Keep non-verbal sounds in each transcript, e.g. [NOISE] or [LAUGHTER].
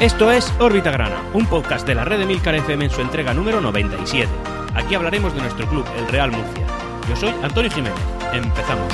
Esto es Órbita Grana, un podcast de la red de Milcar FM en su entrega número 97. Aquí hablaremos de nuestro club, el Real Murcia. Yo soy Antonio Jiménez. Empezamos.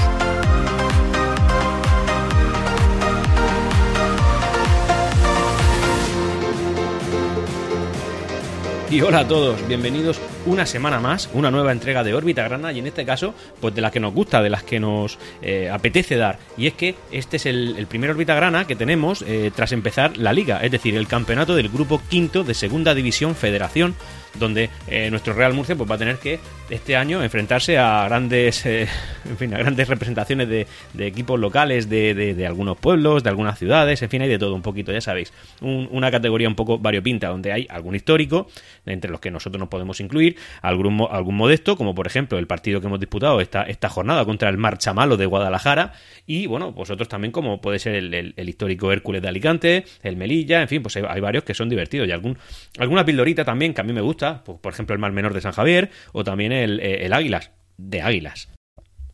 Y hola a todos, bienvenidos una semana más, una nueva entrega de Órbita Grana y en este caso, pues de las que nos gusta, de las que nos eh, apetece dar. Y es que este es el, primer Órbita Grana que tenemos eh, tras empezar la liga, es decir, el campeonato del grupo quinto de Segunda División Federación donde eh, nuestro Real Murcia pues, va a tener que este año enfrentarse a grandes, eh, [LAUGHS] en fin, a grandes representaciones de, equipos locales de, algunos pueblos, de algunas ciudades, en fin, hay de todo un poquito, ya sabéis, una categoría un poco variopinta, donde hay algún histórico, entre los que nosotros nos podemos incluir, algún, algún modesto, como por ejemplo el partido que hemos disputado esta, esta jornada contra el Marchamalo de Guadalajara, y bueno, vosotros también como puede ser el, histórico Hércules de Alicante, el Melilla, en fin, pues hay, varios que son divertidos, y algún, alguna pildorita también que a mí me gusta, pues, por ejemplo el Mar Menor de San Javier o también el, eh, el Águilas, de Águilas.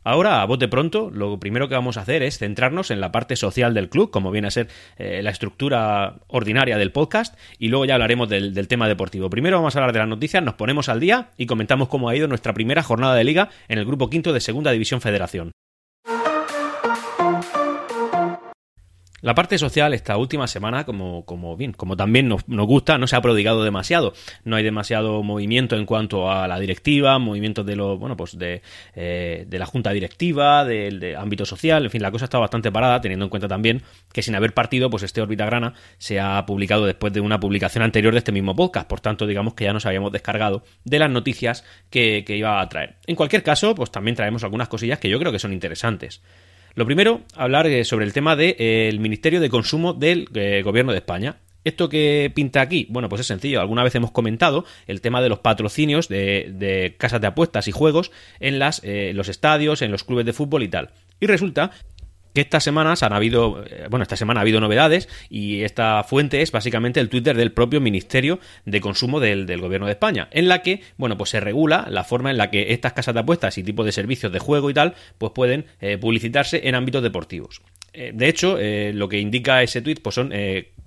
Ahora, a bote pronto, lo primero que vamos a hacer es centrarnos en la parte social del club, como viene a ser eh, la estructura ordinaria del podcast, y luego ya hablaremos del, del, tema deportivo. Primero vamos a hablar de las noticias, nos ponemos al día y comentamos cómo ha ido nuestra primera jornada de liga en el grupo quinto de Segunda División Federación. La parte social esta última semana, como, como bien, como también nos, gusta, no se ha prodigado demasiado. No hay demasiado movimiento en cuanto a la directiva, movimientos de lo, bueno, pues de, eh, de la junta directiva, del ámbito social, en fin, la cosa está bastante parada, teniendo en cuenta también que sin haber partido, pues este Orbita Grana se ha publicado después de una publicación anterior de este mismo podcast. Por tanto, digamos que ya nos habíamos descargado de las noticias que, que iba a traer. En cualquier caso, pues también traemos algunas cosillas que yo creo que son interesantes. Lo primero, hablar eh, sobre el tema del de, eh, Ministerio de Consumo del eh, Gobierno de España. ¿Esto que pinta aquí? Bueno, pues es sencillo. Alguna vez hemos comentado el tema de los patrocinios de, casas de apuestas y juegos en las, los estadios, en los clubes de fútbol y tal. Y resulta que estas semanas han habido, eh, bueno, esta semana ha habido novedades y esta fuente es básicamente el Twitter del propio Ministerio de Consumo del, Gobierno de España, en la que, bueno, pues se regula la forma en la que estas casas de apuestas y tipos de servicios de juego y tal, pues pueden eh, publicitarse en ámbitos deportivos. Eh, de hecho, lo que indica ese tweet pues son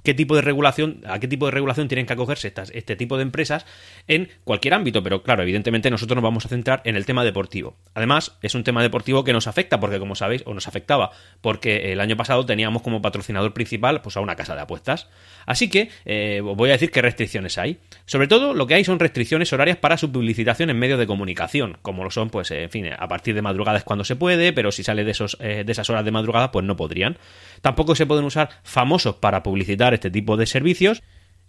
qué tipo de regulación, a qué tipo de regulación tienen que acogerse estas, este tipo de empresas en cualquier ámbito, pero claro, evidentemente nosotros nos vamos a centrar en el tema deportivo. Además, es un tema deportivo que nos afecta, porque como sabéis, o nos afectaba, porque el año pasado teníamos como patrocinador principal pues, a una casa de apuestas. Así que eh, voy a decir qué restricciones hay. Sobre todo lo que hay son restricciones horarias para su publicitación en medios de comunicación, como lo son, pues, en fin, a partir de madrugadas cuando se puede, pero si sale de, esos, eh, de esas horas de madrugada, pues no podrían. Tampoco se pueden usar famosos para publicitar este tipo de servicios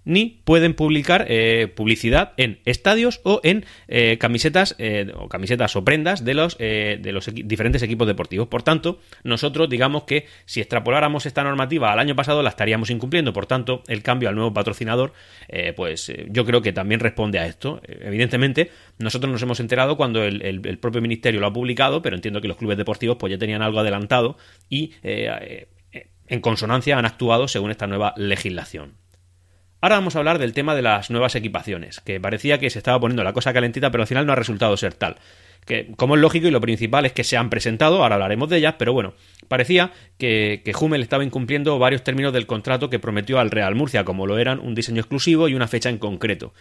ni pueden publicar eh, publicidad en estadios o en eh, camisetas eh, o camisetas o prendas de los, de los diferentes equipos deportivos. Por tanto, nosotros digamos que si extrapoláramos esta normativa al año pasado la estaríamos incumpliendo. Por tanto, el cambio al nuevo patrocinador, pues yo creo que también responde a esto. Evidentemente, nosotros nos hemos enterado cuando el, el, propio ministerio lo ha publicado, pero entiendo que los clubes deportivos pues ya tenían algo adelantado y en consonancia han actuado según esta nueva legislación. Ahora vamos a hablar del tema de las nuevas equipaciones, que parecía que se estaba poniendo la cosa calentita, pero al final no ha resultado ser tal. Que, como es lógico, y lo principal es que se han presentado, ahora hablaremos de ellas, pero bueno, parecía que, que Hummel estaba incumpliendo varios términos del contrato que prometió al Real Murcia, como lo eran un diseño exclusivo y una fecha en concreto.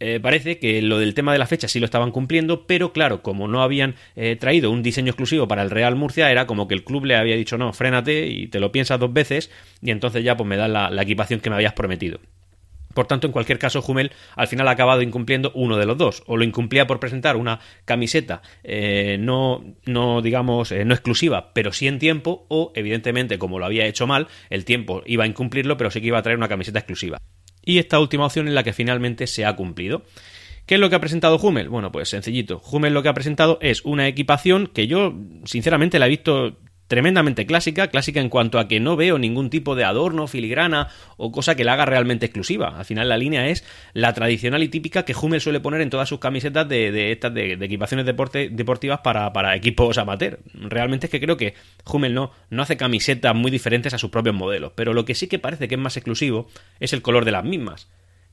Eh, parece que lo del tema de la fecha sí lo estaban cumpliendo, pero claro, como no habían eh, traído un diseño exclusivo para el Real Murcia, era como que el club le había dicho no, frénate y te lo piensas dos veces y entonces ya pues me das la equipación que me habías prometido. Por tanto, en cualquier caso, Hummel al final ha acabado incumpliendo uno de los dos. O lo incumplía por presentar una camiseta eh, no, no, digamos, eh, no exclusiva, pero sí en tiempo, o evidentemente, como lo había hecho mal, el tiempo iba a incumplirlo, pero sí que iba a traer una camiseta exclusiva. Y esta última opción es la que finalmente se ha cumplido. ¿Qué es lo que ha presentado Hummel? Bueno, pues sencillito. Hummel lo que ha presentado es una equipación que yo, sinceramente, la he visto tremendamente clásica, clásica en cuanto a que no veo ningún tipo de adorno, filigrana o cosa que la haga realmente exclusiva. Al final la línea es la tradicional y típica que Hummel suele poner en todas sus camisetas de, estas de, equipaciones deportivas para, equipos amateur. Realmente es que creo que Hummel no, no hace camisetas muy diferentes a sus propios modelos, pero lo que sí que parece que es más exclusivo es el color de las mismas.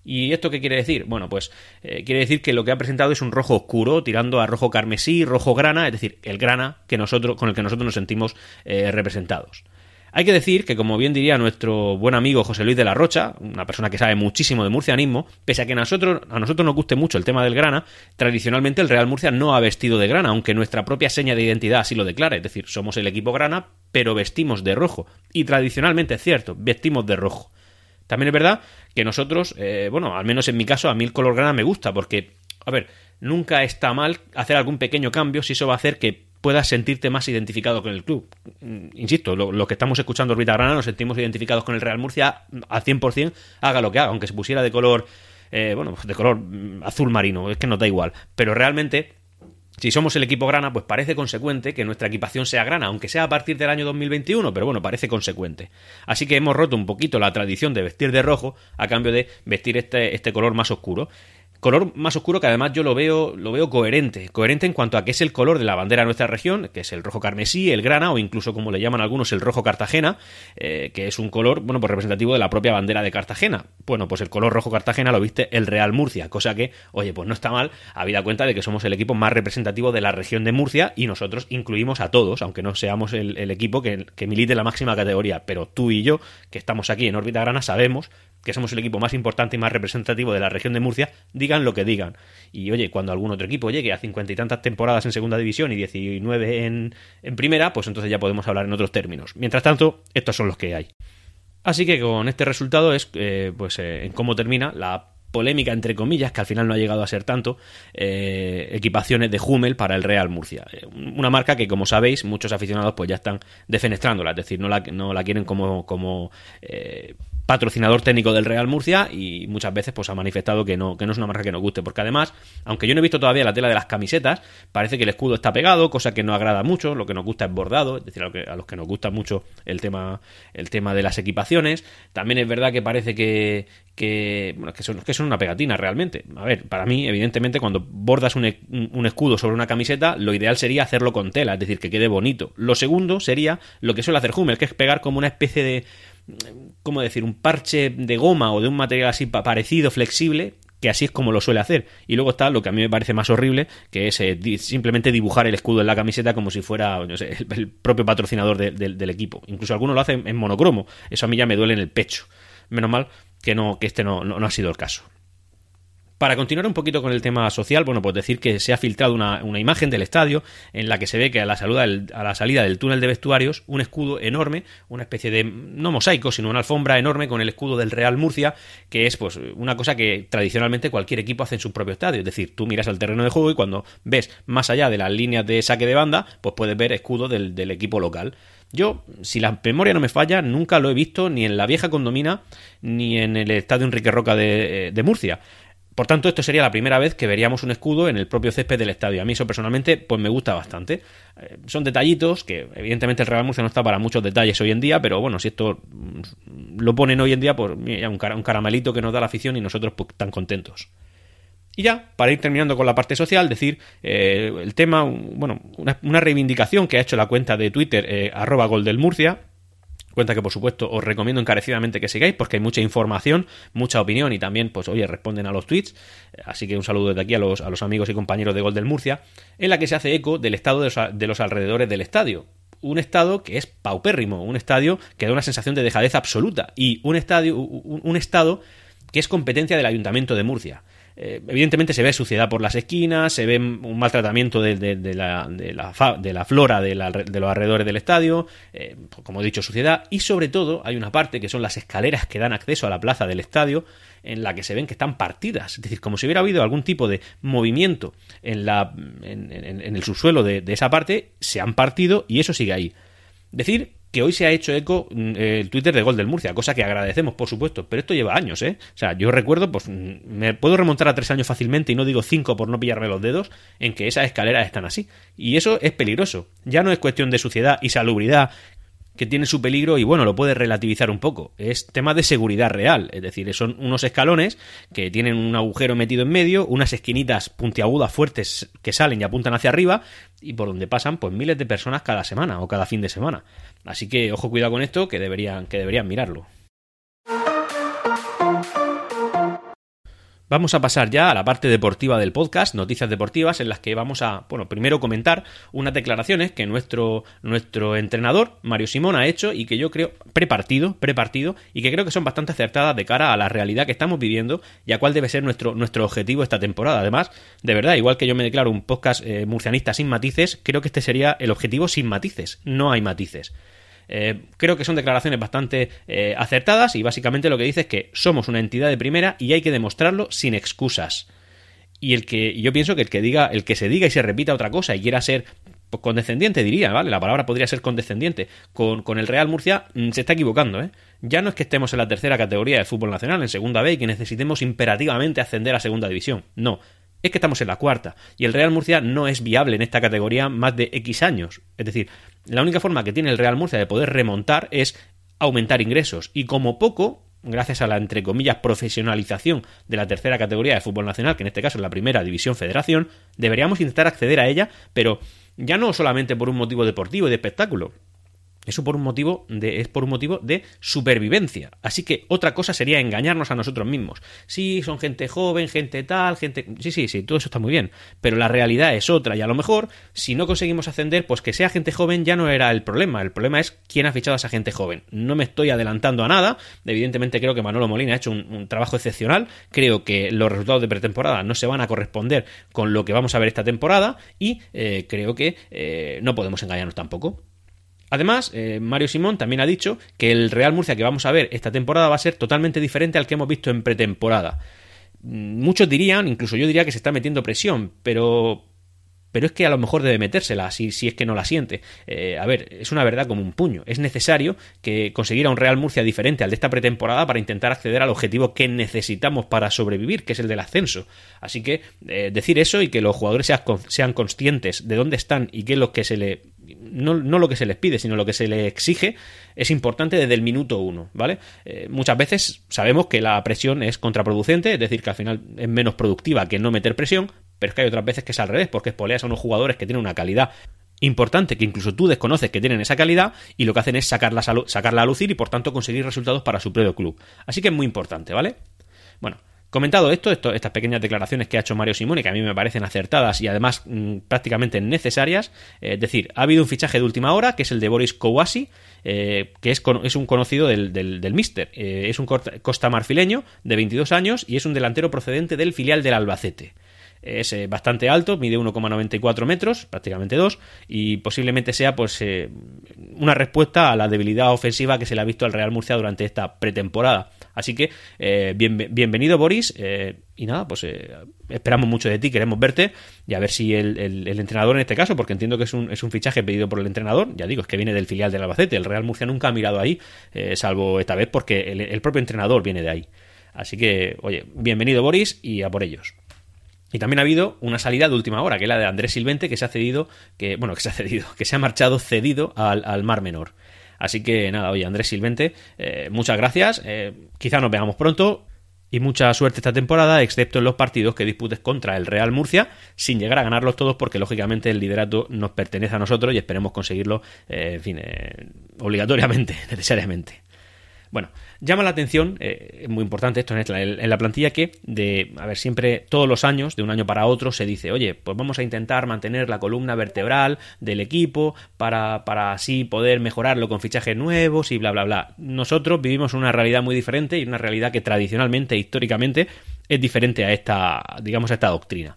¿Y esto qué quiere decir? Bueno, pues eh, quiere decir que lo que ha presentado es un rojo oscuro, tirando a rojo carmesí, rojo grana, es decir, el grana que nosotros, con el que nosotros nos sentimos eh, representados. Hay que decir que, como bien diría nuestro buen amigo José Luis de la Rocha, una persona que sabe muchísimo de murcianismo, pese a que a nosotros, a nosotros nos guste mucho el tema del grana, tradicionalmente el Real Murcia no ha vestido de grana, aunque nuestra propia seña de identidad así lo declara, es decir, somos el equipo grana, pero vestimos de rojo. Y tradicionalmente es cierto, vestimos de rojo. También es verdad que nosotros, eh, bueno, al menos en mi caso, a mí el color grana me gusta, porque, a ver, nunca está mal hacer algún pequeño cambio si eso va a hacer que puedas sentirte más identificado con el club. Mm, insisto, lo, que estamos escuchando Orbita Grana nos sentimos identificados con el Real Murcia al 100%, haga lo que haga, aunque se pusiera de color, eh, bueno, de color mm, azul marino, es que nos da igual. Pero realmente si somos el equipo grana, pues parece consecuente que nuestra equipación sea grana, aunque sea a partir del año 2021, pero bueno, parece consecuente. Así que hemos roto un poquito la tradición de vestir de rojo a cambio de vestir este, este color más oscuro. Color más oscuro que además yo lo veo, lo veo coherente. Coherente en cuanto a que es el color de la bandera de nuestra región, que es el rojo carmesí, el grana, o incluso como le llaman algunos, el rojo Cartagena, eh, que es un color, bueno, pues representativo de la propia bandera de Cartagena. Bueno, pues el color rojo Cartagena lo viste el Real Murcia, cosa que, oye, pues no está mal, habida cuenta de que somos el equipo más representativo de la región de Murcia y nosotros incluimos a todos, aunque no seamos el, equipo que, que milite la máxima categoría. Pero tú y yo, que estamos aquí en órbita grana, sabemos que somos el equipo más importante y más representativo de la región de Murcia, digan lo que digan. Y oye, cuando algún otro equipo llegue a cincuenta y tantas temporadas en segunda división y 19 en, en primera, pues entonces ya podemos hablar en otros términos. Mientras tanto, estos son los que hay. Así que con este resultado es eh, pues eh, en cómo termina la polémica entre comillas, que al final no ha llegado a ser tanto, eh, equipaciones de Hummel para el Real Murcia. Una marca que, como sabéis, muchos aficionados pues ya están defenestrándola, es decir, no la, no la quieren como, como patrocinador técnico del Real Murcia y muchas veces pues ha manifestado que no, que no es una marca que nos guste, porque además, aunque yo no he visto todavía la tela de las camisetas, parece que el escudo está pegado, cosa que no agrada mucho, lo que nos gusta es bordado, es decir, a, los que nos gusta mucho el tema, el tema de las equipaciones. También es verdad que parece que, que, bueno, que, son, que son una pegatina realmente. A ver, para mí, evidentemente, cuando bordas un, un, escudo sobre una camiseta, lo ideal sería hacerlo con tela, es decir, que quede bonito. Lo segundo sería lo que suele hacer Hummel, que es pegar como una especie de ¿cómo decir? Un parche de goma o de un material así parecido, flexible, que así es como lo suele hacer. Y luego está lo que a mí me parece más horrible, que es eh, simplemente dibujar el escudo en la camiseta como si fuera no sé, el, propio patrocinador del equipo. Incluso algunos lo hacen en monocromo. Eso a mí ya me duele en el pecho. Menos mal que, no, que este no ha sido el caso. Para continuar un poquito con el tema social, bueno, pues decir que se ha filtrado una, imagen del estadio en la que se ve que a la, a la salida del túnel de vestuarios un escudo enorme, una especie de, no mosaico, sino una alfombra enorme con el escudo del Real Murcia, que es pues una cosa que tradicionalmente cualquier equipo hace en su propio estadio. Es decir, tú miras al terreno de juego y cuando ves más allá de las líneas de saque de banda, pues puedes ver escudo del, equipo local. Yo, si la memoria no me falla, nunca lo he visto ni en la vieja condomina ni en el estadio Enrique Roca de, de Murcia. Por tanto, esto sería la primera vez que veríamos un escudo en el propio césped del estadio. A mí eso personalmente pues me gusta bastante. Eh, son detallitos que evidentemente el Real Murcia no está para muchos detalles hoy en día, pero bueno, si esto mm, lo ponen hoy en día, pues mira, un, un caramelito que nos da la afición y nosotros pues tan contentos. Y ya, para ir terminando con la parte social, decir eh, el tema, bueno, una, reivindicación que ha hecho la cuenta de Twitter eh, arroba gol del Murcia, Cuenta que, por supuesto, os recomiendo encarecidamente que sigáis porque hay mucha información, mucha opinión y también, pues, oye, responden a los tweets. Así que un saludo desde aquí a los, a los amigos y compañeros de Gol del Murcia, en la que se hace eco del estado de los, alrededores del estadio un estado que es paupérrimo, un estadio que da una sensación de dejadez absoluta y un estadio, un estado que es competencia del Ayuntamiento de Murcia. Eh, evidentemente se ve suciedad por las esquinas, se ve un maltratamiento de, la, de, la, flora de, los alrededores del estadio, eh, como he dicho, suciedad, y sobre todo hay una parte que son las escaleras que dan acceso a la plaza del estadio, en la que se ven que están partidas, es decir, como si hubiera habido algún tipo de movimiento en, la, en el subsuelo de, esa parte, se han partido y eso sigue ahí. Decir que hoy se ha hecho eco mm, el Twitter de Gol del Murcia, cosa que agradecemos, por supuesto, pero esto lleva años, ¿eh? O sea, yo recuerdo, pues mm, me puedo remontar a tres años fácilmente y no digo cinco por no pillarme los dedos, en que esas escaleras están así. Y eso es peligroso. Ya no es cuestión de suciedad y salubridad que tiene su peligro y bueno, lo puede relativizar un poco. Es tema de seguridad real, es decir, son unos escalones que tienen un agujero metido en medio, unas esquinitas puntiagudas fuertes que salen y apuntan hacia arriba y por donde pasan pues miles de personas cada semana o cada fin de semana. Así que ojo cuidado con esto que deberían que deberían mirarlo. Vamos a pasar ya a la parte deportiva del podcast, noticias deportivas, en las que vamos a, bueno, primero comentar unas declaraciones que nuestro, nuestro entrenador, Mario Simón, ha hecho y que yo creo, prepartido, prepartido, y que creo que son bastante acertadas de cara a la realidad que estamos viviendo y a cuál debe ser nuestro, nuestro objetivo esta temporada. Además, de verdad, igual que yo me declaro un podcast eh, murcianista sin matices, creo que este sería el objetivo sin matices. No hay matices. Eh, creo que son declaraciones bastante eh, acertadas y básicamente lo que dice es que somos una entidad de primera y hay que demostrarlo sin excusas. Y el que yo pienso que el que diga, el que se diga y se repita otra cosa y quiera ser pues, condescendiente, diría, ¿vale? La palabra podría ser condescendiente. Con, con el Real Murcia mm, se está equivocando, ¿eh? Ya no es que estemos en la tercera categoría de fútbol nacional, en segunda B, y que necesitemos imperativamente ascender a segunda división. No, es que estamos en la cuarta y el Real Murcia no es viable en esta categoría más de X años. Es decir, la única forma que tiene el Real Murcia de poder remontar es aumentar ingresos y como poco, gracias a la entre comillas profesionalización de la tercera categoría de fútbol nacional, que en este caso es la primera división federación, deberíamos intentar acceder a ella, pero ya no solamente por un motivo deportivo y de espectáculo, eso por un motivo de, es por un motivo de supervivencia. Así que otra cosa sería engañarnos a nosotros mismos. Sí, son gente joven, gente tal, gente. Sí, sí, sí, todo eso está muy bien. Pero la realidad es otra. Y a lo mejor, si no conseguimos ascender, pues que sea gente joven ya no era el problema. El problema es quién ha fichado a esa gente joven. No me estoy adelantando a nada. Evidentemente creo que Manolo Molina ha hecho un, trabajo excepcional. Creo que los resultados de pretemporada no se van a corresponder con lo que vamos a ver esta temporada. Y eh, creo que eh, no podemos engañarnos tampoco. Además, eh, Mario Simón también ha dicho que el Real Murcia que vamos a ver esta temporada va a ser totalmente diferente al que hemos visto en pretemporada. Mm, muchos dirían, incluso yo diría que se está metiendo presión, pero pero es que a lo mejor debe metérsela si, si es que no la siente. Eh, a ver, es una verdad como un puño. Es necesario que conseguir un Real Murcia diferente al de esta pretemporada para intentar acceder al objetivo que necesitamos para sobrevivir, que es el del ascenso. Así que eh, decir eso y que los jugadores sean, sean conscientes de dónde están y qué es lo que se le no, lo que se les pide, sino lo que se les exige, es importante desde el minuto uno, ¿vale? Eh, muchas veces sabemos que la presión es contraproducente, es decir, que al final es menos productiva que no meter presión, pero es que hay otras veces que es al revés, porque espoleas a unos jugadores que tienen una calidad importante que incluso tú desconoces que tienen esa calidad y lo que hacen es sacarla sacarla a lucir y por tanto conseguir resultados para su propio club. Así que es muy importante, ¿vale? Bueno, Comentado esto, estas pequeñas declaraciones que ha hecho Mario Simone, que a mí me parecen acertadas y además mm, prácticamente necesarias, eh, es decir, ha habido un fichaje de última hora, que es el de Boris Kowasi, eh, que es, es, un conocido del, del, Mister. Eh, es un costa marfileño de 22 años y es un delantero procedente del filial del Albacete es eh, bastante alto, mide 1,94 metros, prácticamente 2, y posiblemente sea pues eh, una respuesta a la debilidad ofensiva que se le ha visto al Real Murcia durante esta pretemporada. Así que eh, bienvenido Boris, y nada, pues esperamos mucho de ti, queremos verte, y a ver si el, entrenador en este caso, porque entiendo que es un, es un, fichaje pedido por el entrenador, ya digo, es que viene del filial del Albacete, el Real Murcia nunca ha mirado ahí, salvo esta vez porque el propio entrenador viene de ahí. Así que, oye, bienvenido Boris y a por ellos. Y también ha habido una salida de última hora, que es la de Andrés Silvente, que se ha cedido, que, bueno, que se ha cedido, que se ha marchado cedido al, Mar Menor. Así que nada, oye, Andrés Silvente, eh, muchas gracias. Eh, quizá nos veamos pronto y mucha suerte esta temporada, excepto en los partidos que disputes contra el Real Murcia, sin llegar a ganarlos todos, porque lógicamente el liderato nos pertenece a nosotros y esperemos conseguirlo, eh, en fin, obligatoriamente, [LAUGHS] necesariamente. Bueno, llama la atención, eh, es muy importante esto en la, plantilla, que de, a ver, siempre, todos los años, de un año para otro, se dice, oye, pues vamos a intentar mantener la columna vertebral del equipo para, para así poder mejorarlo con fichajes nuevos y bla, bla, bla. Nosotros vivimos una realidad muy diferente y una realidad que tradicionalmente, históricamente, es diferente a esta, digamos, a esta doctrina.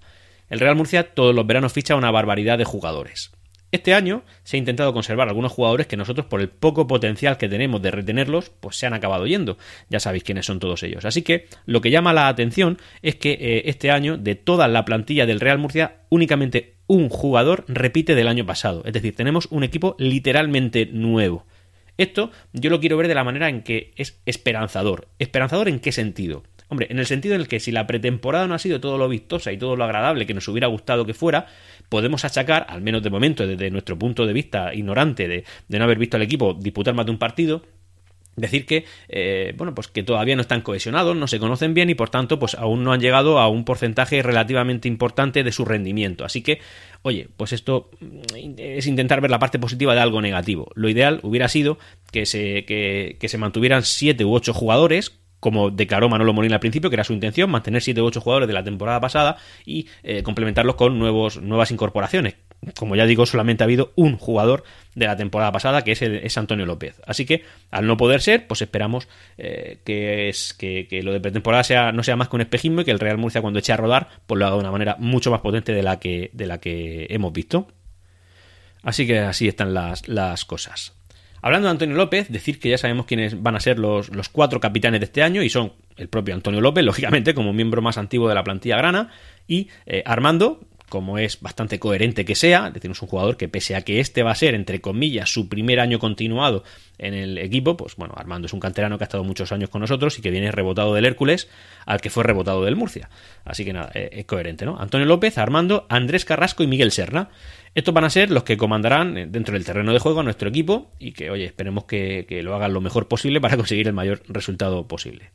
El Real Murcia todos los veranos ficha una barbaridad de jugadores. Este año se ha intentado conservar algunos jugadores que nosotros, por el poco potencial que tenemos de retenerlos, pues se han acabado yendo. Ya sabéis quiénes son todos ellos. Así que lo que llama la atención es que eh, este año, de toda la plantilla del Real Murcia, únicamente un jugador repite del año pasado. Es decir, tenemos un equipo literalmente nuevo. Esto yo lo quiero ver de la manera en que es esperanzador. ¿Esperanzador en qué sentido? Hombre, en el sentido en el que si la pretemporada no ha sido todo lo vistosa y todo lo agradable que nos hubiera gustado que fuera, podemos achacar, al menos de momento, desde nuestro punto de vista ignorante de, no haber visto al equipo disputar más de un partido, decir que eh, bueno pues que todavía no están cohesionados no se conocen bien y por tanto pues aún no han llegado a un porcentaje relativamente importante de su rendimiento. Así que oye pues esto mm, es intentar ver la parte positiva de algo negativo. Lo ideal hubiera sido que se que, que se mantuvieran siete u ocho jugadores como declaró Manolo Molina al principio, que era su intención, mantener 7 u 8 jugadores de la temporada pasada y eh, complementarlos con nuevos, nuevas incorporaciones. Como ya digo, solamente ha habido un jugador de la temporada pasada, que es, es Antonio López. Así que, al no poder ser, pues esperamos eh, que, es, que, lo de pretemporada sea, no sea más que un espejismo y que el Real Murcia cuando eche a rodar, pues lo haga de una manera mucho más potente de la que, de la que hemos visto. Así que así están las, las cosas. Hablando de Antonio López, decir que ya sabemos quiénes van a ser los, los, cuatro capitanes de este año y son el propio Antonio López, lógicamente, como miembro más antiguo de la plantilla grana, y eh, Armando, como es bastante coherente que sea, es un jugador que pese a que este va a ser, entre comillas, su primer año continuado en el equipo, pues bueno, Armando es un canterano que ha estado muchos años con nosotros y que viene rebotado del Hércules al que fue rebotado del Murcia. Así que nada, eh, es coherente, ¿no? Antonio López, Armando, Andrés Carrasco y Miguel Serna. Estos van a ser los que comandarán eh, dentro del terreno de juego a nuestro equipo y que, oye, esperemos que, lo hagan lo mejor posible para [LAUGHS] conseguir el mayor resultado posible.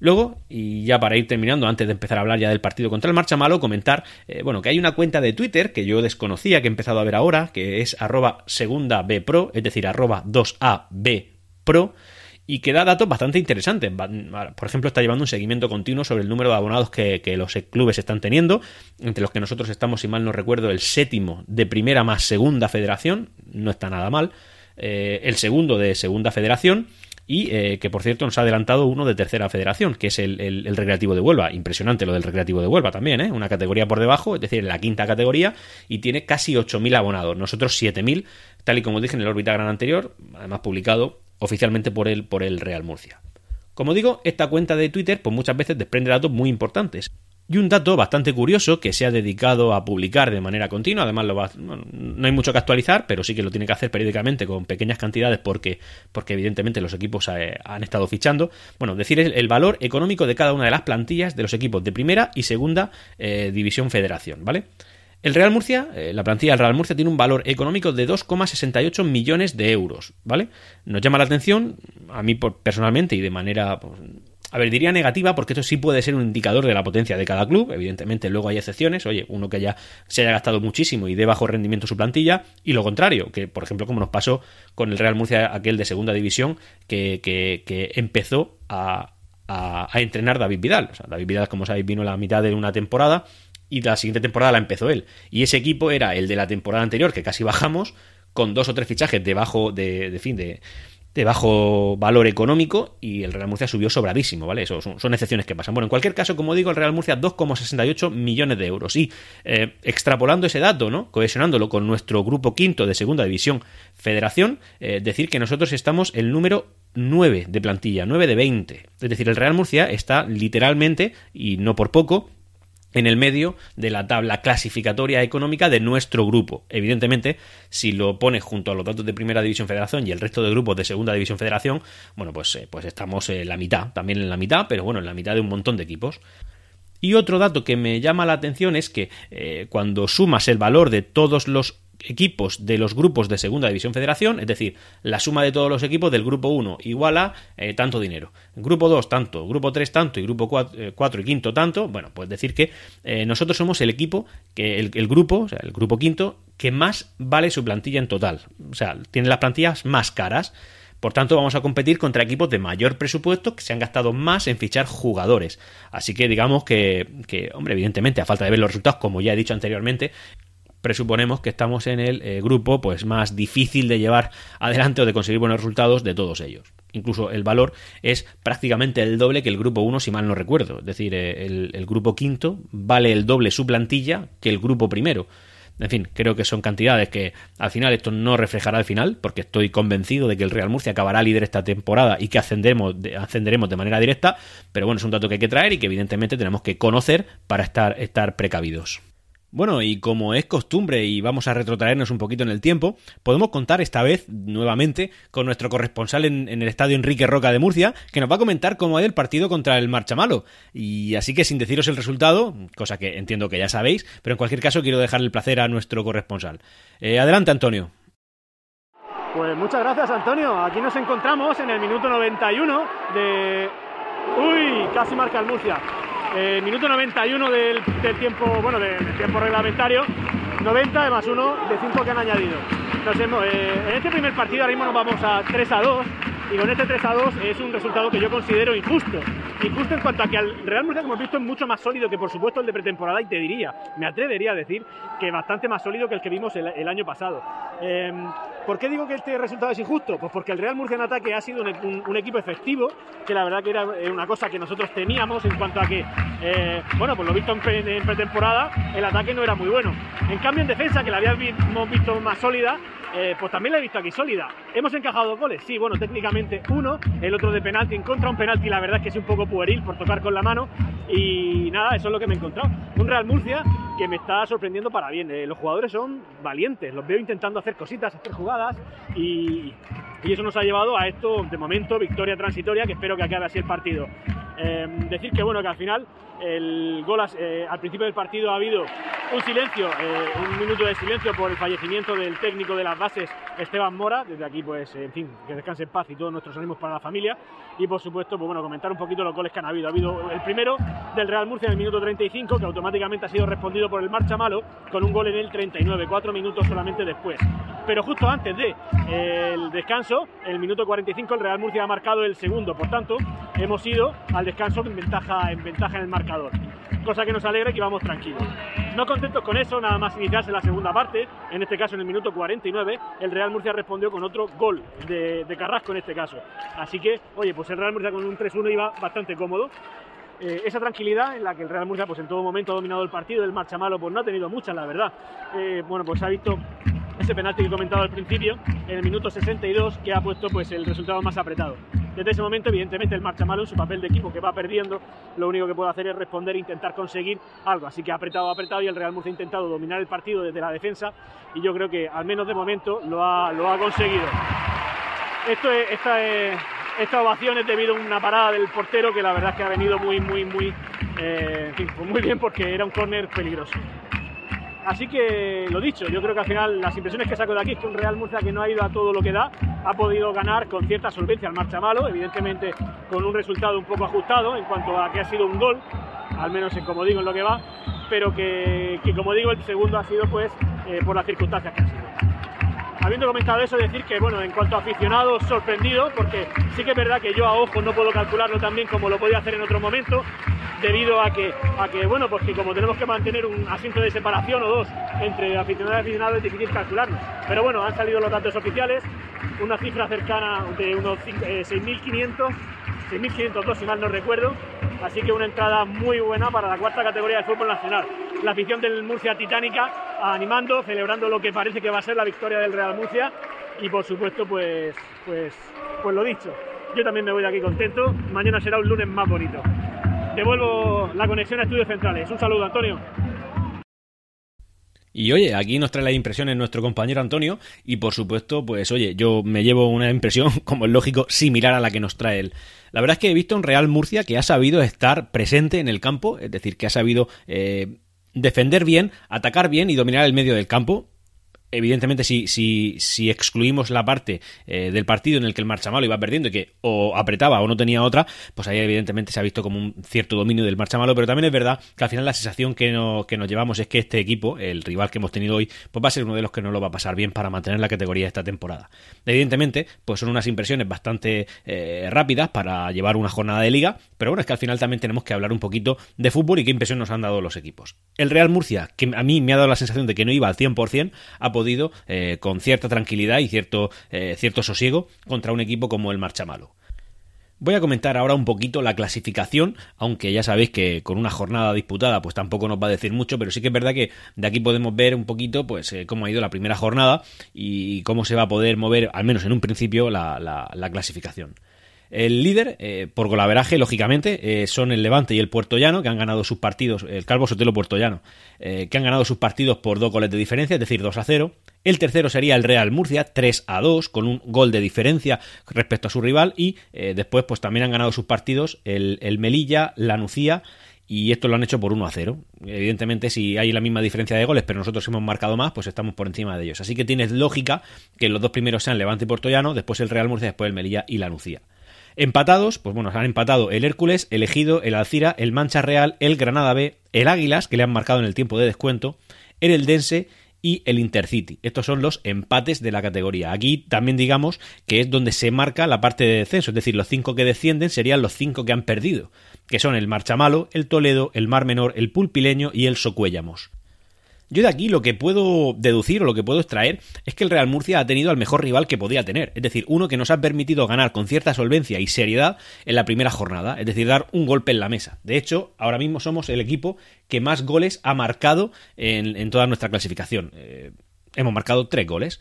Luego, y ya para ir terminando, antes de empezar a hablar ya del partido contra el Marcha Malo, comentar, eh, bueno, que hay una cuenta de Twitter que yo desconocía, que he empezado a ver ahora, que es arroba segunda B Pro, es decir, arroba 2AB Pro, y que da datos bastante interesantes. Por ejemplo, está llevando un seguimiento continuo sobre el número de abonados que, que, los clubes están teniendo, entre los que nosotros estamos, si mal no recuerdo, el séptimo de primera más segunda federación, no está nada mal, eh, el segundo de segunda federación, y eh, que por cierto nos ha adelantado uno de tercera federación, que es el, Recreativo de Huelva. Impresionante lo del Recreativo de Huelva también, ¿eh? una categoría por debajo, es decir, la quinta categoría, y tiene casi 8.000 abonados, nosotros 7.000, tal y como dije en el órbita gran anterior, además publicado oficialmente por el, por el Real Murcia. Como digo, esta cuenta de Twitter pues muchas veces desprende datos muy importantes. Y un dato bastante curioso que se ha dedicado a publicar de manera continua, además no hay mucho que actualizar, pero sí que lo tiene que hacer periódicamente con pequeñas cantidades porque, porque evidentemente los equipos eh, han estado fichando. Bueno, decir el, valor económico de cada una de las plantillas de los equipos de primera y segunda eh, división federación, ¿vale? El Real Murcia, eh, la plantilla del Real Murcia tiene un valor económico de 2,68 millones de euros, ¿vale? Nos llama la atención, a mí personalmente y de manera pues, a ver, diría negativa porque esto sí puede ser un indicador de la potencia de cada club. Evidentemente, luego hay excepciones. Oye, uno que ya se haya gastado muchísimo y de bajo rendimiento su plantilla. Y lo contrario, que por ejemplo, como nos pasó con el Real Murcia, aquel de segunda división, que, que, empezó a, a, entrenar David Vidal. O sea, David Vidal, como sabéis, vino a la mitad de una temporada y la siguiente temporada la empezó él. Y ese equipo era el de la temporada anterior, que casi bajamos, con dos o tres fichajes debajo de, de fin, de, de bajo valor económico y el Real Murcia subió sobradísimo, ¿vale? Eso son, excepciones que pasan. Bueno, en cualquier caso, como digo, el Real Murcia 2,68 millones de euros. Y eh, extrapolando ese dato, ¿no? Cohesionándolo con nuestro grupo quinto de segunda división federación, eh, decir que nosotros estamos el número 9 de plantilla, 9 de 20. Es decir, el Real Murcia está literalmente, y no por poco, en el medio de la tabla clasificatoria económica de nuestro grupo. Evidentemente, si lo pones junto a los datos de Primera División Federación y el resto de grupos de Segunda División Federación, bueno, pues, eh, pues estamos en la mitad, también en la mitad, pero bueno, en la mitad de un montón de equipos. Y otro dato que me llama la atención es que eh, cuando sumas el valor de todos los equipos de los grupos de Segunda División Federación, es decir, la suma de todos los equipos del grupo 1 igual a eh, tanto dinero. Grupo 2 tanto, grupo 3 tanto y grupo 4, eh, y quinto tanto, bueno, pues decir que eh, nosotros somos el equipo, el, el, grupo, o sea, el grupo quinto, que más vale su plantilla en total. O sea, tiene las plantillas más caras. Por tanto, vamos a competir contra equipos de mayor presupuesto que se han gastado más en fichar jugadores. Así que digamos que, que, hombre, evidentemente, a falta de ver los resultados, como ya he dicho anteriormente, presuponemos que estamos en el eh, grupo pues más difícil de llevar adelante o de conseguir buenos resultados de todos ellos. Incluso el valor es prácticamente el doble que el grupo 1, si mal no recuerdo. Es decir, eh, el, grupo quinto vale el doble su plantilla que el grupo primero. En fin, creo que son cantidades que al final esto no reflejará al final, porque estoy convencido de que el Real Murcia acabará líder esta temporada y que ascenderemos de, de manera directa, pero bueno, es un dato que hay que traer y que evidentemente tenemos que conocer para estar, estar precavidos. Bueno, y como es costumbre y vamos a retrotraernos un poquito en el tiempo, podemos contar esta vez nuevamente con nuestro corresponsal en, el estadio Enrique Roca de Murcia, que nos va a comentar cómo ha el partido contra el Marchamalo. Y así que sin deciros el resultado, cosa que entiendo que ya sabéis, pero en cualquier caso quiero dejar el placer a nuestro corresponsal. Eh, adelante, Antonio. Pues muchas gracias, Antonio. Aquí nos encontramos en el minuto 91 de... Uy, casi marca el Murcia. Eh, minuto 91 del, tiempo, bueno, del, tiempo reglamentario, 90 de más 1 de 5 que han añadido. Eh, en este primer partido ahora mismo nos vamos a 3 a 2 y con este 3 a 2 es un resultado que yo considero injusto. Injusto en cuanto a que al Real Murcia, como hemos visto, es mucho más sólido que por supuesto el de pretemporada y te diría, me atrevería a decir que bastante más sólido que el que vimos el, año pasado. Em, ¿Por qué digo que este resultado es injusto? Pues porque el Real Murcia en ataque ha sido un, equipo efectivo, que la verdad que era eh, una cosa que nosotros teníamos en cuanto a que, eh, bueno, pues lo visto en, pretemporada, el ataque no era muy bueno. En cambio, en defensa, que la habíamos visto más sólida, eh, pues también la he visto aquí sólida. ¿Hemos encajado goles? Sí, bueno, técnicamente uno, el otro de penalti en contra, un penalti la verdad es que es un poco pueril por tocar con la mano y nada, eso es lo que me he encontrado. Un Real Murcia que me está sorprendiendo para bien. Eh, los jugadores son valientes, los veo intentando hacer cositas, hacer jugadas y, y eso nos ha llevado a esto, de momento, victoria transitoria, que espero que acabe así el partido. Em, decir que bueno, que al final el gol eh, al principio del partido ha habido un silencio, eh, un minuto de silencio por el fallecimiento del técnico de las bases Esteban Mora. Desde aquí, pues, en fin, que descanse en paz y todos nuestros ánimos para la familia. Y por supuesto, pues bueno, comentar un poquito los goles que han habido. Ha habido el primero del Real Murcia en el minuto 35, que automáticamente ha sido respondido por el Marcha Malo con un gol en el 39, cuatro minutos solamente después. Pero justo antes de el descanso, el minuto 45, el Real Murcia ha marcado el segundo. Por tanto, hemos ido al descanso en ventaja en, ventaja en el marcador. Cosa que nos alegra y que vamos tranquilos. No contentos con eso, nada más iniciarse la segunda parte, en este caso en el minuto 49, el Real Murcia respondió con otro gol de, Carrasco en este caso. Así que, oye, pues el Real Murcia con un 3-1 iba bastante cómodo. Eh, esa tranquilidad en la que el Real Murcia pues en todo momento ha dominado el partido, el marcha malo pues no ha tenido mucha la verdad. Eh, bueno, pues ha visto ese penalti que he comentado al principio, en el minuto 62, que ha puesto pues el resultado más apretado. Desde ese momento, evidentemente, el marcha malo en su papel de equipo que va perdiendo, lo único que puede hacer es responder e intentar conseguir algo. Así que ha apretado, apretado y el Real Murcia ha intentado dominar el partido desde la defensa y yo creo que, al menos de momento, lo ha, lo ha conseguido. Esto es, esta, es, esta ovación es debido a una parada del portero que la verdad es que ha venido muy, muy, muy, eh, pues muy bien porque era un córner peligroso. Así que lo dicho, yo creo que al final las impresiones que saco de aquí es que un Real Murcia que no ha ido a todo lo que da, ha podido ganar con cierta solvencia al marcha malo, evidentemente con un resultado un poco ajustado en cuanto a que ha sido un gol, al menos en como digo en lo que va, pero que, como digo el segundo ha sido pues eh, por las circunstancias que ha sido. Habiendo comentado eso, decir que bueno, en cuanto a aficionados, sorprendido, porque sí que es verdad que yo a ojo no puedo calcularlo tan bien como lo podía hacer en otro momento, debido a que, a que bueno, pues como tenemos que mantener un asiento de separación o dos entre aficionados y aficionados es difícil calcularlo. Pero bueno, han salido los datos oficiales, una cifra cercana de unos 6.500, 6.502 si mal no recuerdo, así que una entrada muy buena para la cuarta categoría del fútbol nacional. La afición del Murcia Titánica animando, celebrando lo que parece que va a ser la victoria del Real Murcia y por supuesto pues, pues, pues lo dicho, yo también me voy de aquí contento, mañana será un lunes más bonito devuelvo la conexión a Estudios Centrales. Un saludo, Antonio. Y oye, aquí nos trae las impresiones nuestro compañero Antonio y por supuesto, pues oye, yo me llevo una impresión, [LAUGHS] como es lógico, similar a la que nos trae él. La verdad es que he visto un Real Murcia que ha sabido estar presente en el campo, es decir, que ha sabido eh, defender bien, atacar bien y dominar el medio del campo evidentemente si, si, si excluimos la parte eh, del partido en el que el marchamalo iba perdiendo y que o apretaba o no tenía otra, pues ahí evidentemente se ha visto como un cierto dominio del marchamalo, pero también es verdad que al final la sensación que, no, que nos llevamos es que este equipo, el rival que hemos tenido hoy, pues va a ser uno de los que no lo va a pasar bien para mantener la categoría esta temporada. Evidentemente, pues son unas impresiones bastante eh, rápidas para llevar una jornada de liga, pero bueno, es que al final también tenemos que hablar un poquito de fútbol y qué impresión nos han dado los equipos. El Real Murcia, que a mí me ha dado la sensación de que no iba al 100%, ha podido eh, con cierta tranquilidad y cierto, eh, cierto sosiego contra un equipo como el Marchamalo. Voy a comentar ahora un poquito la clasificación, aunque ya sabéis que con una jornada disputada pues tampoco nos va a decir mucho, pero sí que es verdad que de aquí podemos ver un poquito pues eh, cómo ha ido la primera jornada y cómo se va a poder mover, al menos en un principio, la, la clasificación. El líder, eh, por golaveraje, lógicamente, eh, son el Levante y el Puerto Llano, que han ganado sus partidos, el Calvo Sotelo Puerto Llano, eh, que han ganado sus partidos por dos goles de diferencia, es decir, 2 a 0. El tercero sería el Real Murcia, 3 a 2, con un gol de diferencia respecto a su rival. Y después, pues también han ganado sus partidos el, el Melilla, la Nucía y esto lo han hecho por 1 a 0. Evidentemente, si hay la misma diferencia de goles, pero nosotros hemos marcado más, pues estamos por encima de ellos. Así que tienes lógica que los dos primeros sean Levante y Puerto Llano, después el Real Murcia, después el Melilla y la Nucía. Empatados, pues bueno, han empatado el Hércules, el Ejido, el Alcira, el Mancha Real, el Granada B, el Águilas, que le han marcado en el tiempo de descuento, el Eldense y el Intercity. Estos son los empates de la categoría. Aquí también digamos que es donde se marca la parte de descenso, es decir, los cinco que descienden serían los cinco que han perdido, que son el Marchamalo, el Toledo, el Mar Menor, el Pulpileño y el Socuéllamos. Yo de aquí lo que puedo deducir o lo que puedo extraer es que el Real Murcia ha tenido al mejor rival que podía tener, es decir, uno que nos ha permitido ganar con cierta solvencia y seriedad en la primera jornada, es decir, dar un golpe en la mesa. De hecho, ahora mismo somos el equipo que más goles ha marcado en, toda nuestra clasificación. Eh, hemos marcado tres goles.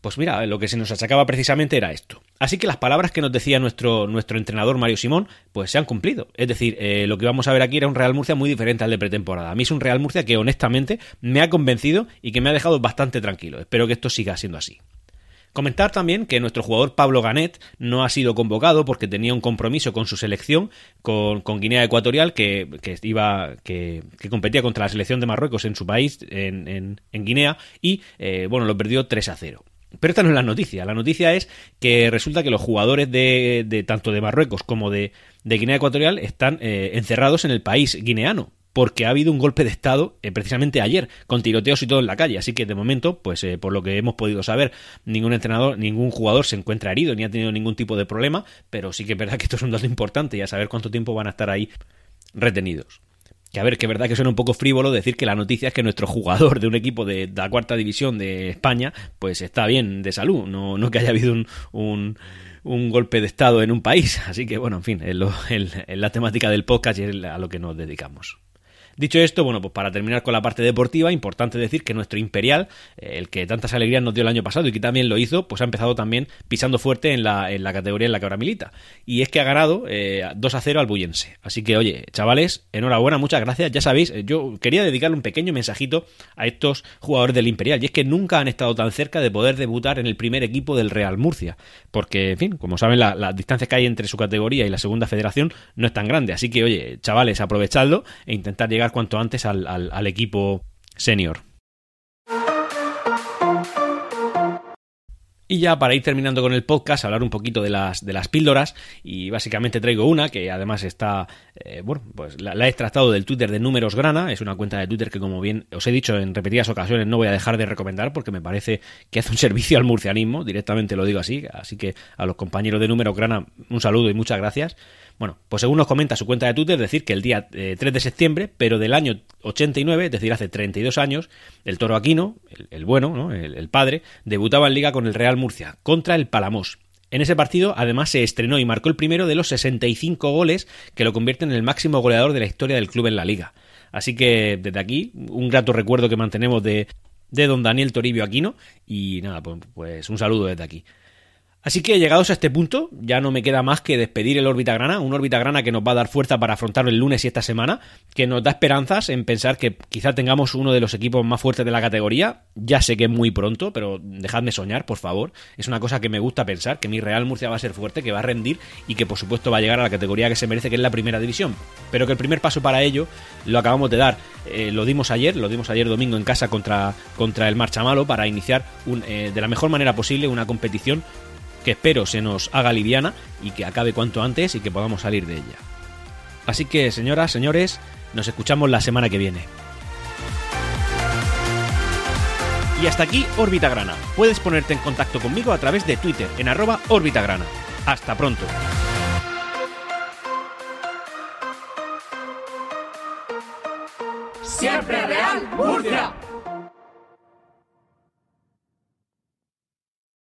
Pues mira, lo que se nos achacaba precisamente era esto. Así que las palabras que nos decía nuestro, nuestro entrenador Mario Simón, pues se han cumplido. Es decir, eh, lo que vamos a ver aquí era un Real Murcia muy diferente al de pretemporada. A mí es un Real Murcia que honestamente me ha convencido y que me ha dejado bastante tranquilo. Espero que esto siga siendo así. Comentar también que nuestro jugador Pablo Ganet no ha sido convocado porque tenía un compromiso con su selección, con, Guinea Ecuatorial, que, iba, que, competía contra la selección de Marruecos en su país, en, Guinea, y eh, bueno, lo perdió 3 a 0. Pero esta no es la noticia. La noticia es que resulta que los jugadores de, tanto de Marruecos como de, Guinea Ecuatorial están eh, encerrados en el país guineano. Porque ha habido un golpe de Estado eh, precisamente ayer, con tiroteos y todo en la calle. Así que de momento, pues eh, por lo que hemos podido saber, ningún entrenador, ningún jugador se encuentra herido ni ha tenido ningún tipo de problema. Pero sí que es verdad que esto es un dato importante y a saber cuánto tiempo van a estar ahí retenidos. Que a ver, que es verdad que suena un poco frívolo decir que la noticia es que nuestro jugador de un equipo de, la cuarta división de España, pues está bien de salud, no, no que haya habido un, un, golpe de estado en un país. [LAUGHS] Así que bueno, en fin, es la temática del podcast y es a lo que nos dedicamos. Dicho esto, bueno, pues para terminar con la parte deportiva, importante decir que nuestro Imperial, eh, el que tantas alegrías nos dio el año pasado y que también lo hizo, pues ha empezado también pisando fuerte en la, categoría en la que ahora milita. Y es que ha ganado eh, 2 a 0 al Bullense. Así que, oye, chavales, enhorabuena, muchas gracias. Ya sabéis, eh, yo quería dedicarle un pequeño mensajito a estos jugadores del Imperial. Y es que nunca han estado tan cerca de poder debutar en el primer equipo del Real Murcia. Porque, en fin, como saben, la, la distancia que hay entre su categoría y la segunda federación no es tan grande. Así que, oye, chavales, aprovechadlo e intentar llegar cuanto antes al, al equipo senior. Y ya para ir terminando con el podcast, hablar un poquito de las, de las píldoras. Y básicamente traigo una que además está, eh, bueno, pues la, he extractado del Twitter de Números Grana. Es una cuenta de Twitter que, como bien os he dicho en repetidas ocasiones, no voy a dejar de recomendar porque me parece que hace un [LAUGHS] servicio al murcianismo. Directamente lo digo así. Así que a los compañeros de Números Grana, un saludo y muchas gracias. Bueno, pues según nos comenta su cuenta de Twitter, decir, que el día 3 eh, de septiembre, pero del año 89, es decir, hace 32 años, el Toro Aquino, el, bueno, ¿no? el, padre, debutaba en liga con el Real Murcia contra el Palamos. En ese partido, además, se estrenó y marcó el primero de los 65 goles que lo convierten en el máximo goleador de la historia del club en la liga. Así que desde aquí, un grato recuerdo que mantenemos de, de don Daniel Toribio Aquino y nada, pues, pues un saludo desde aquí. Así que llegados a este punto, ya no me queda más que despedir el órbita grana, un órbita grana que nos va a dar fuerza para afrontar el lunes y esta semana, que nos da esperanzas en pensar que quizá tengamos uno de los equipos más fuertes de la categoría. Ya sé que es muy pronto, pero dejadme soñar, por favor. Es una cosa que me gusta pensar, que mi Real Murcia va a ser fuerte, que va a rendir y que por supuesto va a llegar a la categoría que se merece, que es la primera división. Pero que el primer paso para ello lo acabamos de dar. Eh, lo dimos ayer, lo dimos ayer domingo en casa contra, contra el Marchamalo para iniciar eh, de la mejor manera posible una competición que espero se nos haga liviana y que acabe cuanto antes y que podamos salir de ella. Así que, señoras, señores, nos escuchamos la semana que viene. Y hasta aquí Órbita Grana. Puedes ponerte en contacto conmigo a través de Twitter en arroba Orbitagrana. Hasta pronto. Siempre Real Murcia.